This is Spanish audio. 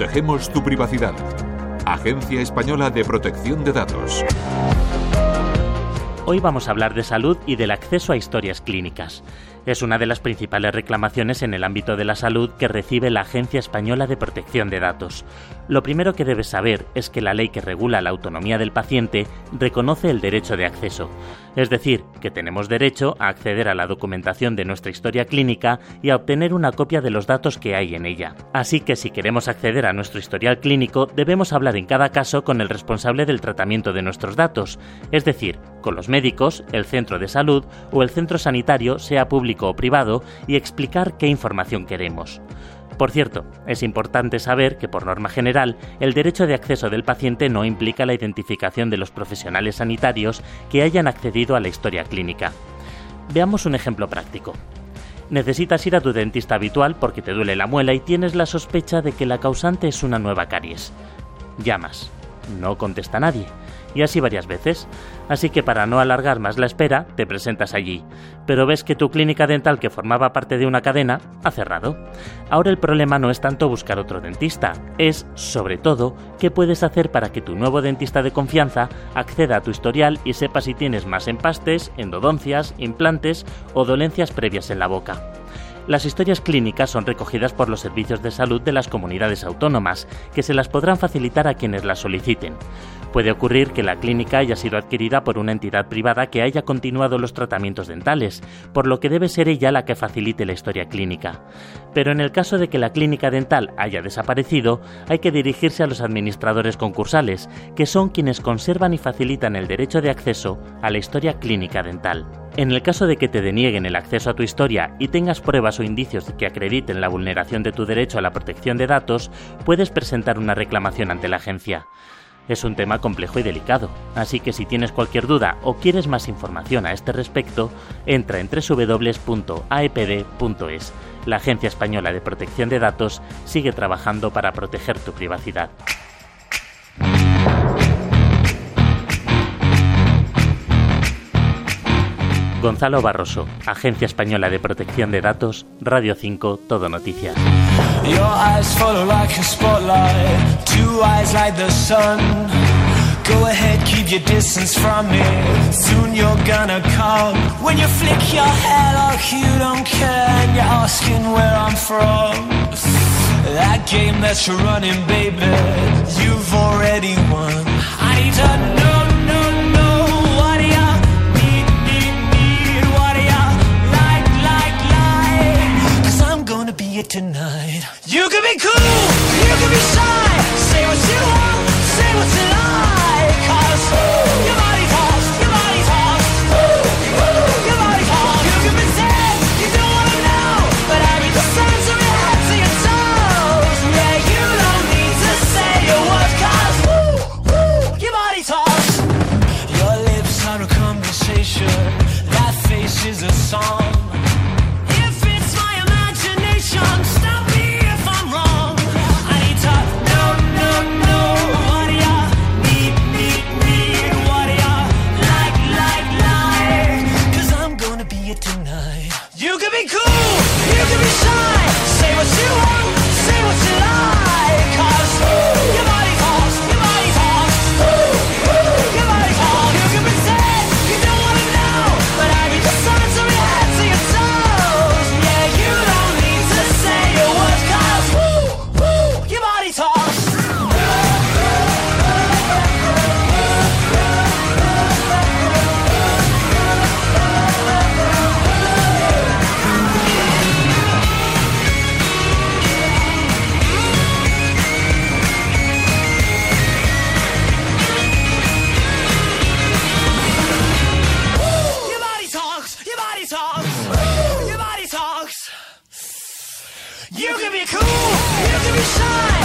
Protegemos tu privacidad. Agencia Española de Protección de Datos. Hoy vamos a hablar de salud y del acceso a historias clínicas. Es una de las principales reclamaciones en el ámbito de la salud que recibe la Agencia Española de Protección de Datos. Lo primero que debes saber es que la ley que regula la autonomía del paciente reconoce el derecho de acceso. Es decir, que tenemos derecho a acceder a la documentación de nuestra historia clínica y a obtener una copia de los datos que hay en ella. Así que si queremos acceder a nuestro historial clínico, debemos hablar en cada caso con el responsable del tratamiento de nuestros datos, es decir, con los médicos, el centro de salud o el centro sanitario, sea público o privado, y explicar qué información queremos. Por cierto, es importante saber que por norma general el derecho de acceso del paciente no implica la identificación de los profesionales sanitarios que hayan accedido a la historia clínica. Veamos un ejemplo práctico. Necesitas ir a tu dentista habitual porque te duele la muela y tienes la sospecha de que la causante es una nueva caries. Llamas. No contesta nadie y así varias veces. Así que para no alargar más la espera, te presentas allí. Pero ves que tu clínica dental que formaba parte de una cadena ha cerrado. Ahora el problema no es tanto buscar otro dentista, es, sobre todo, qué puedes hacer para que tu nuevo dentista de confianza acceda a tu historial y sepa si tienes más empastes, endodoncias, implantes o dolencias previas en la boca. Las historias clínicas son recogidas por los servicios de salud de las comunidades autónomas, que se las podrán facilitar a quienes las soliciten. Puede ocurrir que la clínica haya sido adquirida por una entidad privada que haya continuado los tratamientos dentales, por lo que debe ser ella la que facilite la historia clínica. Pero en el caso de que la clínica dental haya desaparecido, hay que dirigirse a los administradores concursales, que son quienes conservan y facilitan el derecho de acceso a la historia clínica dental. En el caso de que te denieguen el acceso a tu historia y tengas pruebas o indicios que acrediten la vulneración de tu derecho a la protección de datos, puedes presentar una reclamación ante la agencia. Es un tema complejo y delicado, así que si tienes cualquier duda o quieres más información a este respecto, entra en www.aepd.es. La Agencia Española de Protección de Datos sigue trabajando para proteger tu privacidad. Gonzalo Barroso, Agencia Española de Protección de Datos, Radio 5, Todo Noticias. Your eyes follow like a spotlight, two eyes like the sun. Go ahead, keep your distance from me. Soon you're gonna come. When you flick your hair like you don't care, and you're asking where I'm from. That game that you're running, baby, you've already won. I need to tonight. You can be cool, you can be shy, You can be cool, you can be shy.